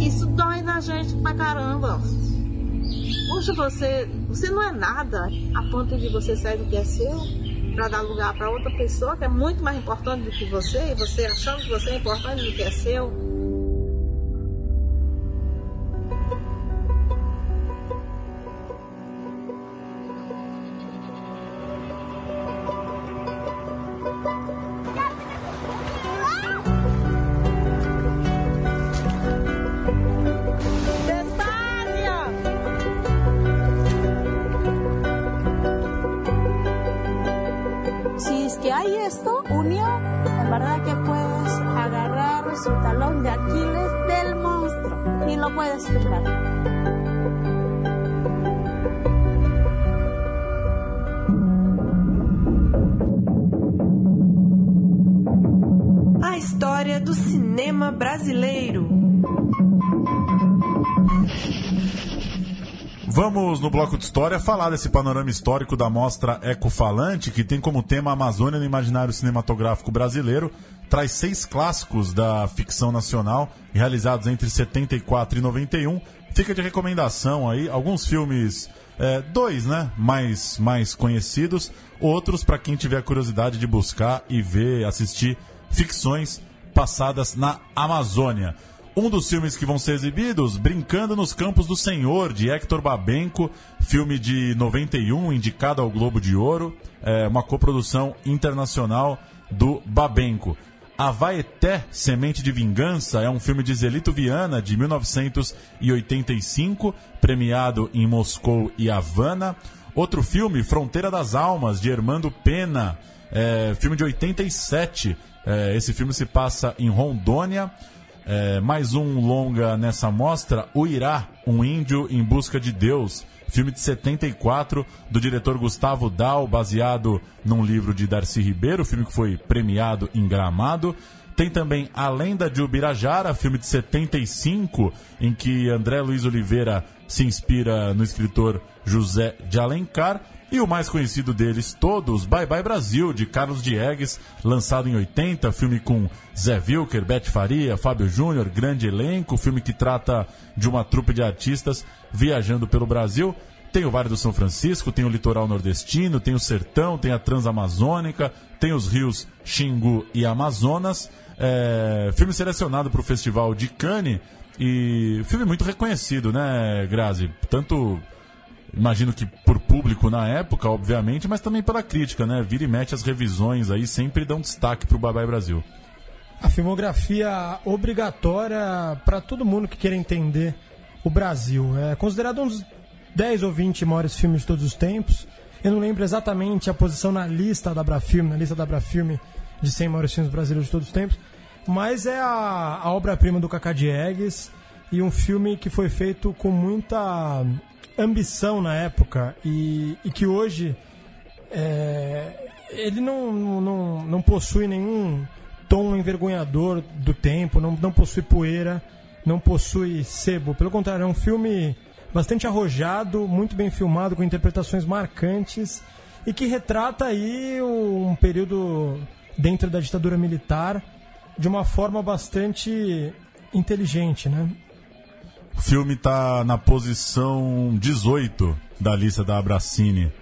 Isso dói na gente pra caramba. Poxa, você, você não é nada a ponto de você sair do que é seu para dar lugar para outra pessoa que é muito mais importante do que você, e você achando que você é importante do que é seu. Bloco de história, falar desse panorama histórico da mostra Ecofalante, que tem como tema a Amazônia no imaginário cinematográfico brasileiro. Traz seis clássicos da ficção nacional, realizados entre 74 e 91. Fica de recomendação aí, alguns filmes, é, dois, né, mais, mais conhecidos, outros para quem tiver curiosidade de buscar e ver, assistir ficções passadas na Amazônia. Um dos filmes que vão ser exibidos, Brincando nos Campos do Senhor, de Hector Babenco, filme de 91, indicado ao Globo de Ouro, é uma coprodução internacional do Babenco. Avaeté, Semente de Vingança, é um filme de Zelito Viana, de 1985, premiado em Moscou e Havana. Outro filme, Fronteira das Almas, de Hermando Pena, é, filme de 87. É, esse filme se passa em Rondônia. É, mais um longa nessa mostra, O Irá, um índio em busca de Deus. Filme de 74, do diretor Gustavo Dal, baseado num livro de Darcy Ribeiro, filme que foi premiado em Gramado. Tem também A Lenda de Ubirajara, filme de 75, em que André Luiz Oliveira se inspira no escritor José de Alencar. E o mais conhecido deles todos, Bye Bye Brasil, de Carlos Diegues, lançado em 80, filme com Zé Wilker, Beth Faria, Fábio Júnior, grande elenco, filme que trata de uma trupe de artistas viajando pelo Brasil. Tem o Vale do São Francisco, tem o litoral nordestino, tem o sertão, tem a Transamazônica, tem os rios Xingu e Amazonas. É, filme selecionado para o Festival de Cannes e filme muito reconhecido, né, Grazi? Tanto imagino que por público na época, obviamente, mas também pela crítica, né? Vira e mete as revisões aí, sempre dão destaque pro Bye Bye Brasil. A filmografia obrigatória para todo mundo que queira entender o Brasil. É considerado um dos 10 ou 20 maiores filmes de todos os tempos. Eu não lembro exatamente a posição na lista da Brafilme, na lista da Brafilme de 100 maiores filmes brasileiros de todos os tempos, mas é a, a obra-prima do Cacá Diegues e um filme que foi feito com muita ambição na época e, e que hoje é, ele não, não, não possui nenhum tom envergonhador do tempo, não, não possui poeira, não possui sebo. Pelo contrário, é um filme bastante arrojado, muito bem filmado, com interpretações marcantes e que retrata aí um período dentro da ditadura militar de uma forma bastante inteligente, né? O filme está na posição 18 da lista da Abracine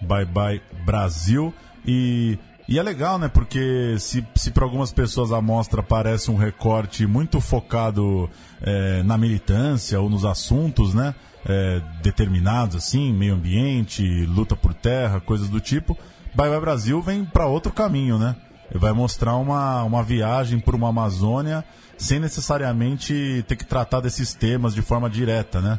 Bye Bye Brasil. E, e é legal, né? Porque se, se para algumas pessoas a mostra parece um recorte muito focado é, na militância ou nos assuntos, né? É, determinados, assim, meio ambiente, luta por terra, coisas do tipo. Bye Bye Brasil vem para outro caminho, né? Vai mostrar uma, uma viagem por uma Amazônia sem necessariamente ter que tratar desses temas de forma direta, né?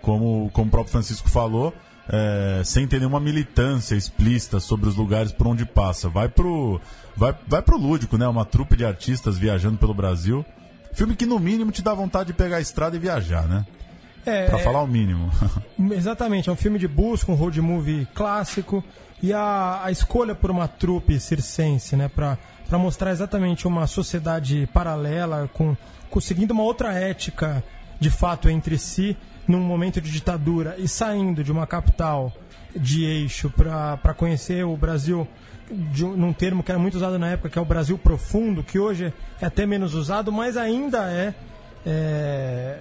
Como, como o próprio Francisco falou, é, sem ter nenhuma militância explícita sobre os lugares por onde passa. Vai pro, vai, vai pro lúdico, né? Uma trupe de artistas viajando pelo Brasil. Filme que no mínimo te dá vontade de pegar a estrada e viajar, né? É, pra falar o mínimo. *laughs* Exatamente, é um filme de busca, um road movie clássico. E a, a escolha por uma trupe circense, né? Pra, para mostrar exatamente uma sociedade paralela, com, conseguindo uma outra ética de fato entre si, num momento de ditadura e saindo de uma capital de eixo para conhecer o Brasil de, num termo que era muito usado na época, que é o Brasil profundo, que hoje é até menos usado, mas ainda é, é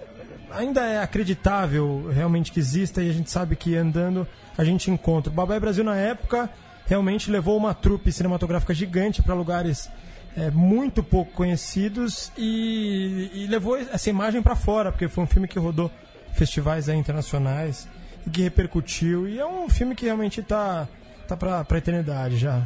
ainda é acreditável realmente que exista e a gente sabe que andando a gente encontra. O Babai Brasil na época realmente levou uma trupe cinematográfica gigante para lugares é, muito pouco conhecidos e, e levou essa imagem para fora, porque foi um filme que rodou festivais aí, internacionais e que repercutiu. E é um filme que realmente está tá para a eternidade já.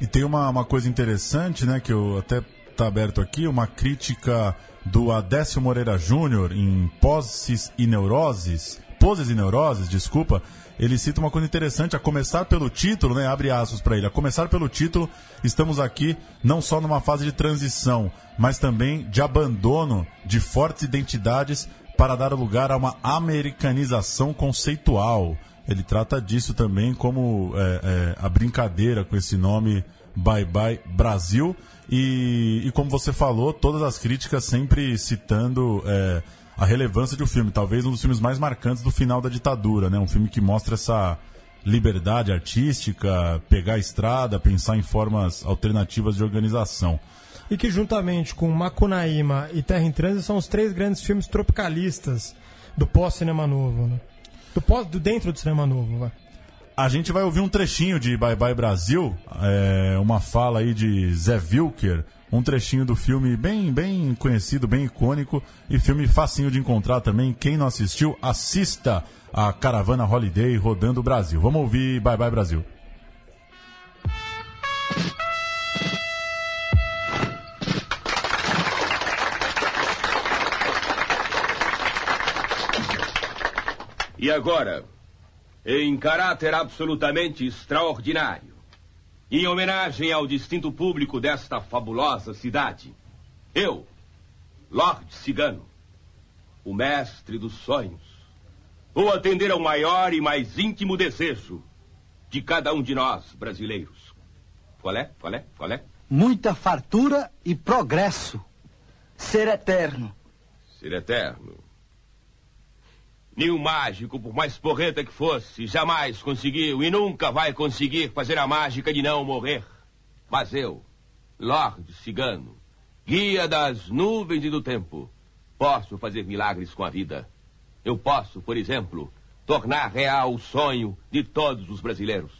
E tem uma, uma coisa interessante, né, que eu até tá aberto aqui, uma crítica do Adécio Moreira Júnior em Posses e Neuroses, Poses e Neuroses, desculpa, ele cita uma coisa interessante, a começar pelo título, né? Abre aspas para ele. A começar pelo título, estamos aqui não só numa fase de transição, mas também de abandono de fortes identidades para dar lugar a uma americanização conceitual. Ele trata disso também como é, é, a brincadeira com esse nome Bye Bye Brasil. E, e como você falou, todas as críticas sempre citando é, a relevância de um filme, talvez um dos filmes mais marcantes do final da ditadura, né? Um filme que mostra essa liberdade artística, pegar a estrada, pensar em formas alternativas de organização. E que juntamente com Macunaíma e Terra em Trânsito são os três grandes filmes tropicalistas do pós-cinema novo, né? Do, pós, do dentro do cinema novo, vai. A gente vai ouvir um trechinho de Bye Bye Brasil, é, uma fala aí de Zé Wilker, um trechinho do filme bem, bem conhecido, bem icônico e filme facinho de encontrar também. Quem não assistiu, assista a Caravana Holiday rodando o Brasil. Vamos ouvir Bye Bye Brasil. E agora, em caráter absolutamente extraordinário, em homenagem ao distinto público desta fabulosa cidade, eu, Lord Cigano, o mestre dos sonhos, vou atender ao maior e mais íntimo desejo de cada um de nós brasileiros. Qual é? Qual é? Qual é? Muita fartura e progresso. Ser eterno. Ser eterno. Nenhum mágico, por mais porreta que fosse, jamais conseguiu e nunca vai conseguir fazer a mágica de não morrer. Mas eu, Lorde Cigano, guia das nuvens e do tempo, posso fazer milagres com a vida. Eu posso, por exemplo, tornar real o sonho de todos os brasileiros.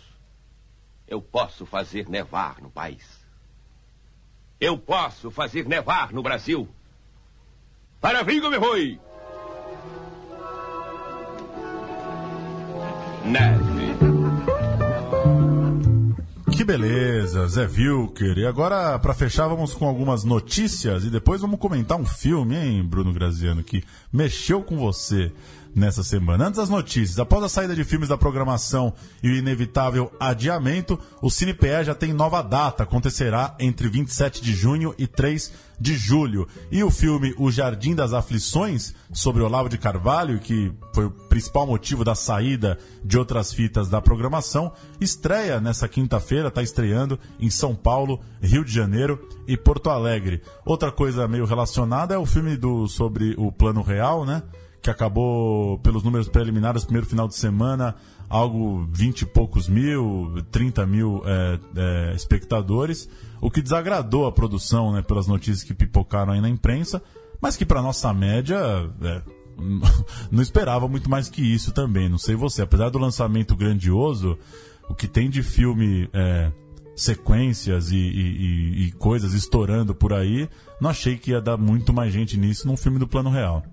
Eu posso fazer nevar no país. Eu posso fazer nevar no Brasil. Para Vigo me foi! Neve. Que beleza, Zé Wilker. E agora, para fechar, vamos com algumas notícias e depois vamos comentar um filme, hein, Bruno Graziano, que mexeu com você nessa semana. Antes das notícias, após a saída de filmes da programação e o inevitável adiamento, o CinePE já tem nova data, acontecerá entre 27 de junho e 3 de julho. E o filme O Jardim das Aflições, sobre Olavo de Carvalho, que foi o principal motivo da saída de outras fitas da programação, estreia nessa quinta-feira, está estreando em São Paulo, Rio de Janeiro e Porto Alegre. Outra coisa meio relacionada é o filme do sobre o Plano Real, né? Que acabou, pelos números preliminares, primeiro final de semana, algo 20 e poucos mil, 30 mil é, é, espectadores, o que desagradou a produção, né, pelas notícias que pipocaram aí na imprensa, mas que para nossa média é, *laughs* não esperava muito mais que isso também. Não sei você, apesar do lançamento grandioso, o que tem de filme é, sequências e, e, e, coisas estourando por aí, não achei que ia dar muito mais gente nisso num filme do plano real.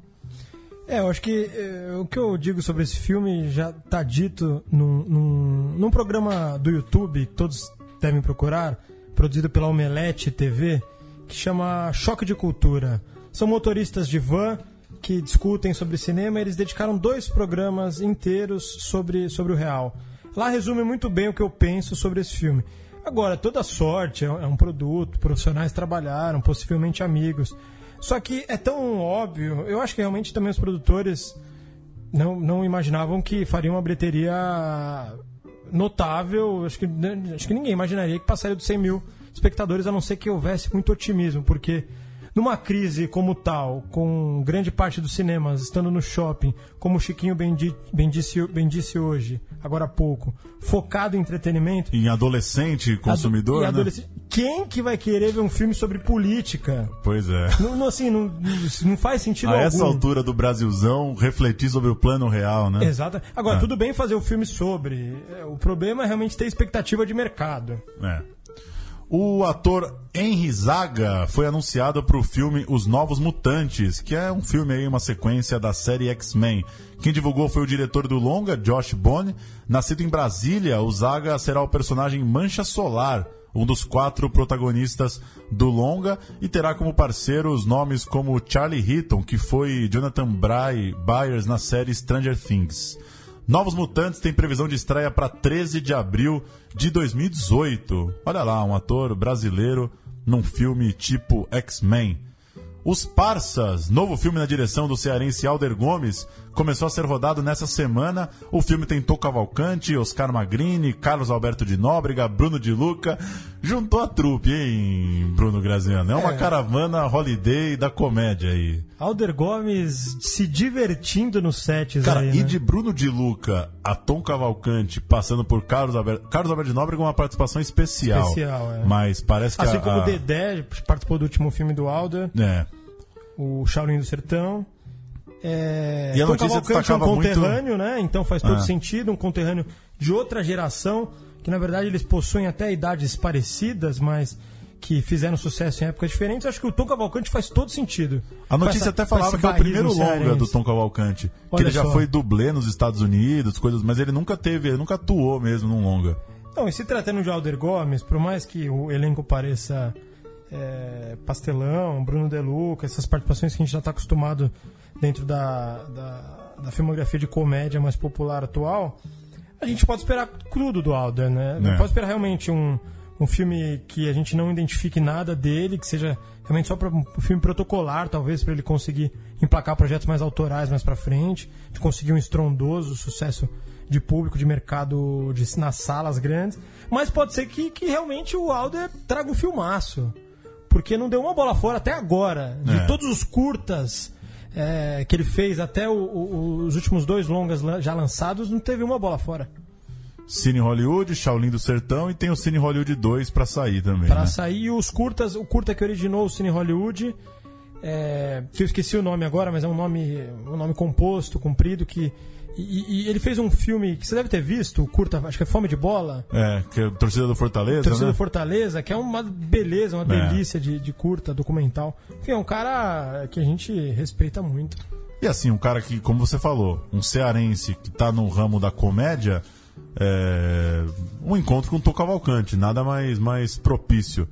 É, eu acho que é, o que eu digo sobre esse filme já está dito num, num, num, programa do YouTube que todos devem procurar, produzido pela Omelete TV, que chama Choque de Cultura. São motoristas de van que discutem sobre cinema eles dedicaram dois programas inteiros sobre, sobre o real. Lá resume muito bem o que eu penso sobre esse filme. Agora, toda sorte é um é produto, profissionais trabalharam, possivelmente amigos. Só que é tão óbvio, eu acho que realmente também os produtores não, não imaginavam que faria uma bilheteria notável. Acho que, acho que ninguém imaginaria que passaria dos 100 mil espectadores, a não ser que houvesse muito otimismo, porque numa crise como tal, com grande parte dos cinemas estando no shopping, como o Chiquinho bem, di, bem, disse, bem disse hoje, agora há pouco, focado em entretenimento. Em adolescente consumidor, né? Adolescente, quem que vai querer ver um filme sobre política? Pois é. Não, não assim, não, não faz sentido A algum. essa altura do Brasilzão, refletir sobre o plano real, né? Exato. Agora, é. tudo bem fazer o um filme sobre. É, o problema é realmente ter expectativa de mercado. É. O ator Henry Zaga foi anunciado para o filme Os Novos Mutantes, que é um filme aí, uma sequência da série X-Men. Quem divulgou foi o diretor do longa, Josh Bone. Nascido em Brasília, o Zaga será o personagem Mancha Solar, um dos quatro protagonistas do longa, e terá como parceiros nomes como Charlie Heaton, que foi Jonathan Bry Byers na série Stranger Things. Novos Mutantes tem previsão de estreia para 13 de abril de 2018. Olha lá, um ator brasileiro num filme tipo X-Men. Os Parsas, novo filme na direção do cearense Alder Gomes, começou a ser rodado nessa semana. O filme tem Tô Cavalcante, Oscar Magrini, Carlos Alberto de Nóbrega, Bruno de Luca. Juntou a trupe, hein, Bruno Graziano? É uma É. caravana holiday da comédia aí. Alder Gomes se divertindo nos sets Cara, aí, e né? de Bruno de Luca a Tom Cavalcante, passando por Carlos Alberto. Carlos Alberto de Nóbrega, uma participação especial. Especial, é. Mas parece que Assim a, como o Dedé participou do último filme do Alder, É. o Shaolin do Sertão. É, E a Tom notícia Cavalcante é um destacava muito- conterrâneo, né? Então faz todo Ah. sentido, um conterrâneo de outra geração, que na verdade eles possuem até idades parecidas, mas que fizeram sucesso em épocas diferentes. Acho que o Tom Cavalcante faz todo sentido. A notícia essa- até falava que é o primeiro longa cearense. do Tom Cavalcante. Que Olha ele já só. foi dublê nos Estados Unidos, coisas, mas ele nunca teve, ele nunca atuou mesmo num longa. Não, e se tratando de Alder Gomes, por mais que o elenco pareça é, pastelão, Bruno De Luca, essas participações que a gente já está acostumado dentro da, da, da filmografia de comédia mais popular atual, a gente pode esperar tudo do Alder, né? Não É. pode esperar realmente um, um filme que a gente não identifique nada dele, que seja realmente só para um filme protocolar, talvez, para ele conseguir emplacar projetos mais autorais mais para frente, de conseguir um estrondoso sucesso de público, de mercado de, nas salas grandes. Mas pode ser que, que realmente o Alder traga um filmaço. Porque não deu uma bola fora até agora. De É. todos os curtas é, que ele fez, até o- o- os últimos dois longas já lançados, não teve uma bola fora. Cine Hollywood, Shaolin do Sertão e tem o Cine Hollywood 2 pra sair também. Para né? sair os curtas, o curta que originou o Cine Hollywood, é, que eu esqueci o nome agora, mas é um nome, um nome composto, comprido, que. E, e ele fez um filme que você deve ter visto, curta, acho que é Fome de Bola, É, que é torcida do Fortaleza, Torcida né? do Fortaleza, que é uma beleza, uma É. delícia de, de curta, documental. Enfim, é um cara que a gente respeita muito. E assim, um cara que, como você falou, um cearense que tá no ramo da comédia, é, um encontro com o Tô Cavalcante, nada mais, mais propício.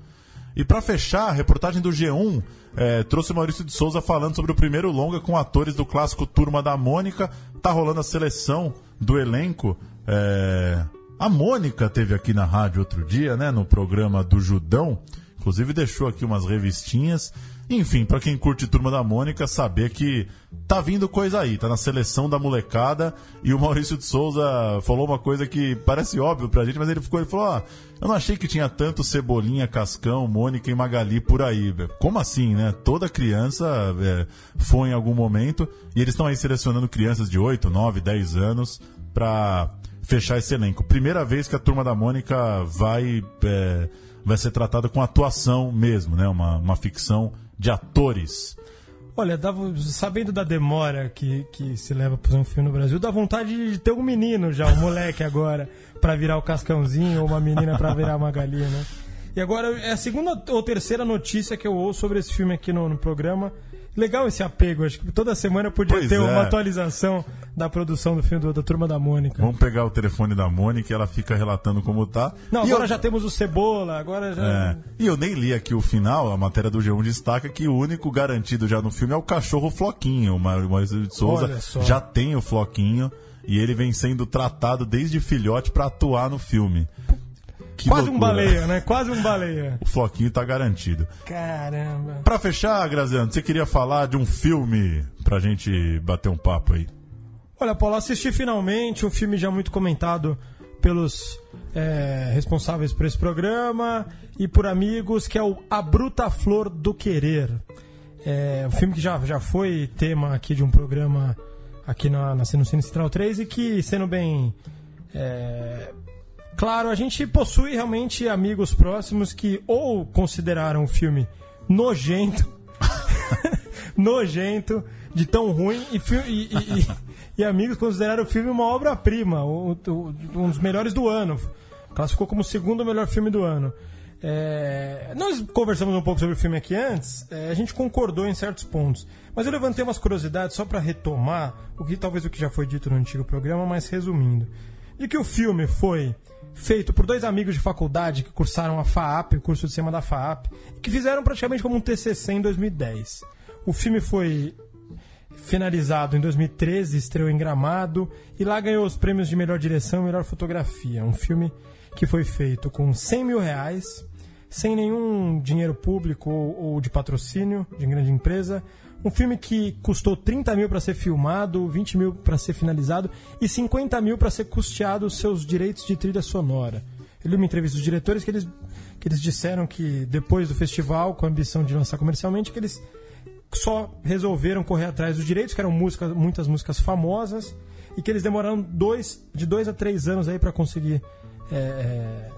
E pra fechar, a reportagem do G1 é, trouxe o Maurício de Souza falando sobre o primeiro longa com atores do clássico Turma da Mônica. Tá rolando a seleção do elenco. é, a Mônica teve aqui na rádio outro dia, né, no programa do Judão. Inclusive deixou aqui umas revistinhas. Enfim, pra quem curte Turma da Mônica, saber que tá vindo coisa aí, tá na seleção da molecada. E o Maurício de Souza falou uma coisa que parece óbvio pra gente, mas ele ficou, ele falou: ó, eu não achei que tinha tanto Cebolinha, Cascão, Mônica e Magali por aí. velho." Como assim, né? Toda criança é, foi em algum momento. E eles estão aí selecionando crianças de 8, 9, 10 anos pra fechar esse elenco. Primeira vez que a turma da Mônica vai, é, vai ser tratada com atuação mesmo, né? Uma, uma ficção de atores. Olha, dava, sabendo da demora que, que se leva fazer um filme no Brasil, dá vontade de ter um menino já, um moleque agora, pra virar o Cascãozinho, ou uma menina pra virar a Magali, né? E agora é a segunda ou terceira notícia que eu ouço sobre esse filme aqui no, no programa. Legal esse apego, acho que toda semana podia Pois ter é. uma atualização da produção do filme do- da Turma da Mônica. Vamos pegar o telefone da Mônica e ela fica relatando como tá. Não, E agora eu- já temos o Cebola, agora já. É. E eu nem li aqui o final, a matéria do G1 destaca que o único garantido já no filme é o cachorro Floquinho. O Maurício de Souza já tem o Floquinho e ele vem sendo tratado desde filhote pra atuar no filme. Que Quase um loucura. baleia, né? Quase um baleia. O Floquinho tá garantido. Caramba. Pra fechar, Graziano, você queria falar de um filme pra gente bater um papo aí? Olha, Paulo, assisti finalmente um filme já muito comentado pelos é, responsáveis por esse programa e por amigos, que é o A Bruta Flor do Querer. É um filme que já, já foi tema aqui de um programa aqui na, na no Cine Central 3 e que, sendo bem é, claro, a gente possui realmente amigos próximos que ou consideraram o filme nojento *laughs* nojento, de tão ruim, e, e- e- *laughs* e- amigos consideraram o filme uma obra-prima, um dos melhores do ano. Classificou como o segundo melhor filme do ano. É, nós conversamos um pouco sobre o filme aqui antes, é, a gente concordou em certos pontos, mas eu levantei umas curiosidades só para retomar o que talvez o que já foi dito no antigo programa, mas resumindo. De que o filme foi feito por dois amigos de faculdade que cursaram a FAAP, o curso de cinema da FAAP, e que fizeram praticamente como um TCC em 2010. O filme foi finalizado em 2013, estreou em Gramado e lá ganhou os prêmios de melhor direção e melhor fotografia. Um filme que foi feito com 100 mil reais, sem nenhum dinheiro público ou de patrocínio de grande empresa. Um filme que custou 30 mil para ser filmado, 20 mil para ser finalizado e 50 mil para ser custeado os seus direitos de trilha sonora. Eu li uma entrevista dos diretores que eles, que eles disseram que depois do festival, com a ambição de lançar comercialmente, que eles só resolveram correr atrás dos direitos, que eram músicas, muitas músicas famosas, e que eles demoraram dois, de dois a três anos aí para conseguir é, é,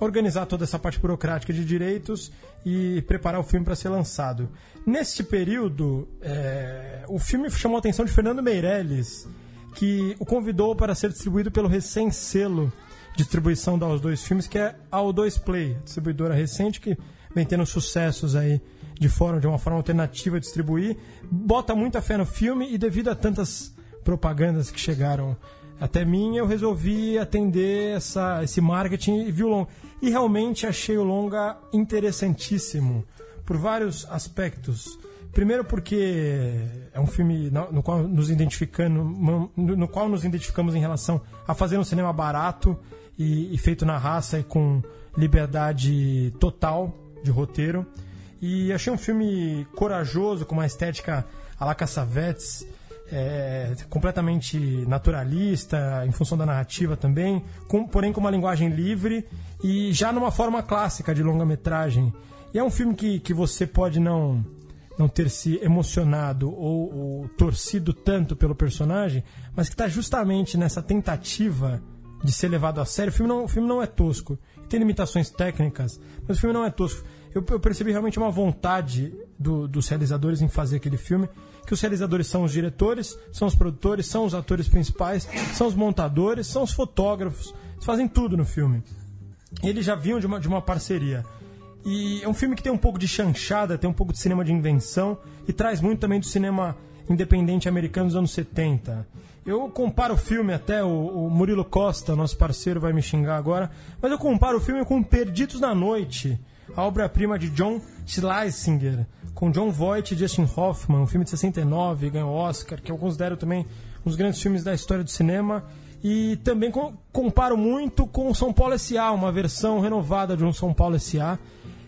organizar toda essa parte burocrática de direitos e preparar o filme para ser lançado. Neste período, é, o filme chamou a atenção de Fernando Meirelles, que o convidou para ser distribuído pelo recém-selo distribuição dos dois filmes, que é a O2 Play, distribuidora recente que vem tendo sucessos aí de forma de uma forma alternativa de distribuir, bota muita fé no filme e devido a tantas propagandas que chegaram até mim, eu resolvi atender essa, esse marketing e vi o longa. E realmente achei o longa interessantíssimo por vários aspectos. Primeiro porque é um filme no qual nos identificando, no qual nos identificamos em relação a fazer um cinema barato e, e feito na raça e com liberdade total de roteiro. E achei um filme corajoso, com uma estética a la Cassavetes, é, completamente naturalista, em função da narrativa também, com, porém com uma linguagem livre e já numa forma clássica de longa-metragem. E é um filme que, que você pode não, não ter se emocionado ou, ou torcido tanto pelo personagem, mas que está justamente nessa tentativa de ser levado a sério. O filme não, o filme não é tosco. Tem limitações técnicas, mas o filme não é tosco eu, eu percebi realmente uma vontade do, dos realizadores em fazer aquele filme. Que os realizadores são os diretores, são os produtores, são os atores principais, são os montadores, são os fotógrafos. Eles fazem tudo no filme. E eles já vinham de uma, de uma parceria. E é um filme que tem um pouco de chanchada, tem um pouco de cinema de invenção e traz muito também do cinema independente americano dos anos 70. Eu comparo o filme até, o, o, Murilo Costa, nosso parceiro, vai me xingar agora, mas eu comparo o filme com Perdidos na Noite, a obra-prima de John Schlesinger, com John Voight e Justin Hoffman, um filme de 69, ganhou Oscar, que eu considero também um dos grandes filmes da história do cinema. E também comparo muito com São Paulo S.A., uma versão renovada de um São Paulo S.A.,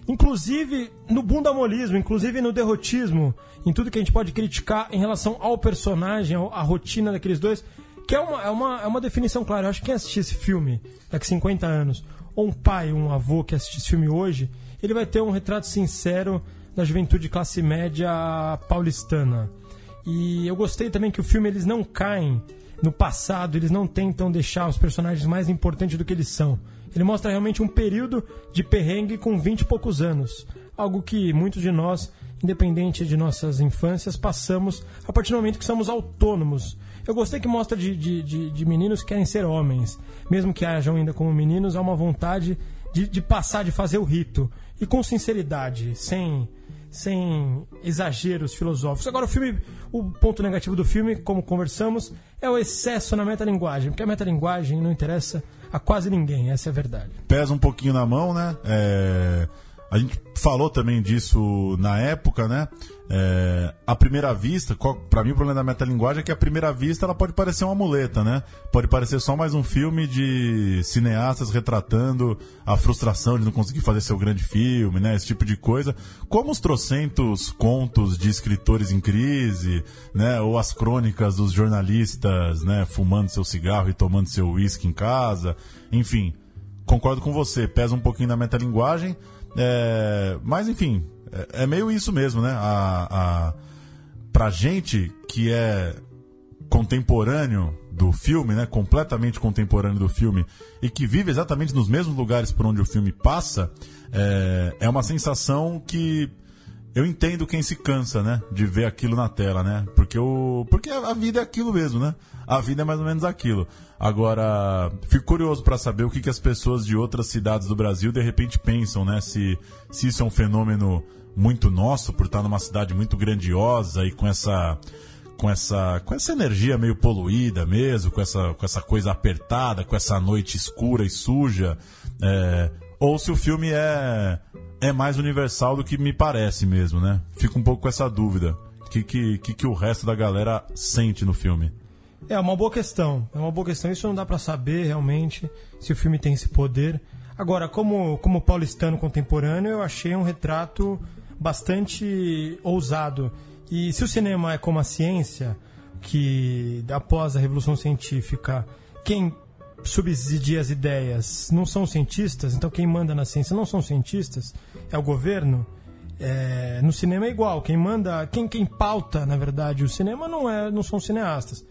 inclusive no bundamolismo, inclusive no derrotismo, em tudo que a gente pode criticar em relação ao personagem, à rotina daqueles dois, que é uma, é uma, é uma definição clara. Eu acho que quem assistir esse filme daqui a 50 anos, ou um pai, um avô que assistir esse filme hoje, ele vai ter um retrato sincero da juventude classe média paulistana. E eu gostei também que o filme eles não caem no passado, eles não tentam deixar os personagens mais importantes do que eles são. Ele mostra realmente um período de perrengue com 20 e poucos anos. Algo que muitos de nós, independente de nossas infâncias, passamos a partir do momento que somos autônomos. Eu gostei que mostra de, de, de, de meninos que querem ser homens. Mesmo que hajam ainda como meninos, há uma vontade de, de passar, de fazer o rito. E com sinceridade, sem, sem exageros filosóficos. Agora, o filme, o ponto negativo do filme, como conversamos, é o excesso na metalinguagem. Porque a metalinguagem não interessa a quase ninguém, essa é a verdade. Pesa um pouquinho na mão, né? É a gente falou também disso na época, né? É, à primeira vista, para mim o problema da metalinguagem é que à primeira vista ela pode parecer uma muleta, né? Pode parecer só mais um filme de cineastas retratando a frustração de não conseguir fazer seu grande filme, né? Esse tipo de coisa. Como os trocentos contos de escritores em crise, né? Ou as crônicas dos jornalistas, né? Fumando seu cigarro e tomando seu uísque em casa. Enfim, concordo com você, pesa um pouquinho na metalinguagem. É, mas enfim, é, é, meio isso mesmo, né? A, a, pra gente que é contemporâneo do filme, né? Completamente contemporâneo do filme e que vive exatamente nos mesmos lugares por onde o filme passa, é, é uma sensação que eu entendo quem se cansa, né, de ver aquilo na tela, né? Porque o porque a vida é aquilo mesmo, né? A vida é mais ou menos aquilo. Agora, fico curioso para saber o que, que as pessoas de outras cidades do Brasil de repente pensam, né? Se, se isso é um fenômeno muito nosso, por estar numa cidade muito grandiosa e com essa com essa com essa energia meio poluída mesmo, com essa com essa coisa apertada, com essa noite escura e suja, é, ou se o filme é é mais universal do que me parece mesmo, né? Fico um pouco com essa dúvida. O que, que, que, que o resto da galera sente no filme? É uma boa questão. É uma boa questão. Isso não dá para saber realmente se o filme tem esse poder. Agora, como, como paulistano contemporâneo, eu achei um retrato bastante ousado. E se o cinema é como a ciência, que após a Revolução Científica, quem subsidia as ideias não são cientistas, então quem manda na ciência não são cientistas, é o governo. É, no cinema é igual, quem manda, quem, quem pauta, na verdade, o cinema não é, não são cineastas.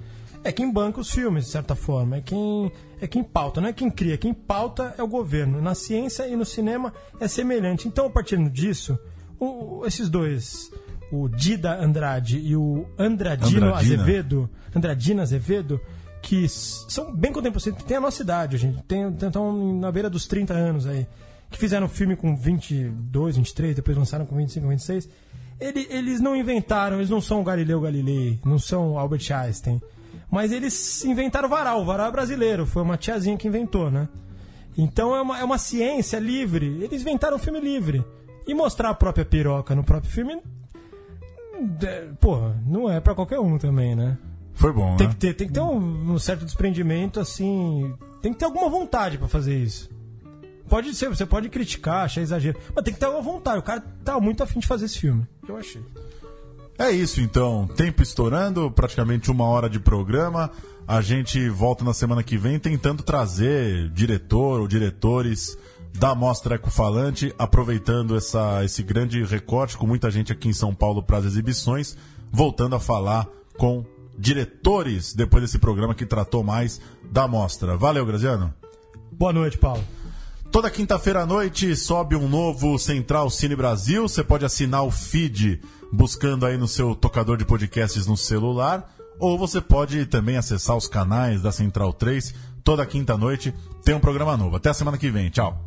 É quem banca os filmes, de certa forma, é quem é quem pauta, não é quem cria, quem pauta é o governo. Na ciência e no cinema é semelhante. Então, a partir disso, o, esses dois, o Dida Andrade e o Andradino Andradina. Azevedo, Andradina Azevedo, que são bem contemporâneos, tem a nossa idade, gente, tem, estão na beira dos 30 anos aí, que fizeram filme com 22, 23, depois lançaram com 25, 26. Ele, eles não inventaram, eles não são Galileu Galilei, não são Albert Einstein, mas eles inventaram o varal, o varal é brasileiro, foi uma tiazinha que inventou, né? Então é uma, é uma ciência livre, eles inventaram um filme livre. E mostrar a própria piroca no próprio filme, é, porra, não é para qualquer um também, né? Foi bom, Tem né? que ter, tem que ter um, um certo desprendimento, assim. Tem que ter alguma vontade pra fazer isso. Pode ser, você pode criticar, achar exagero. Mas tem que ter uma vontade. O cara tá muito afim de fazer esse filme. Eu achei. É isso então, tempo estourando, praticamente uma hora de programa. A gente volta na semana que vem tentando trazer diretor ou diretores da Mostra Ecofalante, aproveitando essa, esse grande recorte com muita gente aqui em São Paulo para as exibições, voltando a falar com diretores depois desse programa que tratou mais da mostra. Valeu, Graziano. Boa noite, Paulo. Toda quinta-feira à noite sobe um novo Central Cine Brasil. Você pode assinar o feed buscando aí no seu tocador de podcasts no celular. Ou você pode também acessar os canais da Central 3. Toda quinta-noite tem um programa novo. Até a semana que vem. Tchau.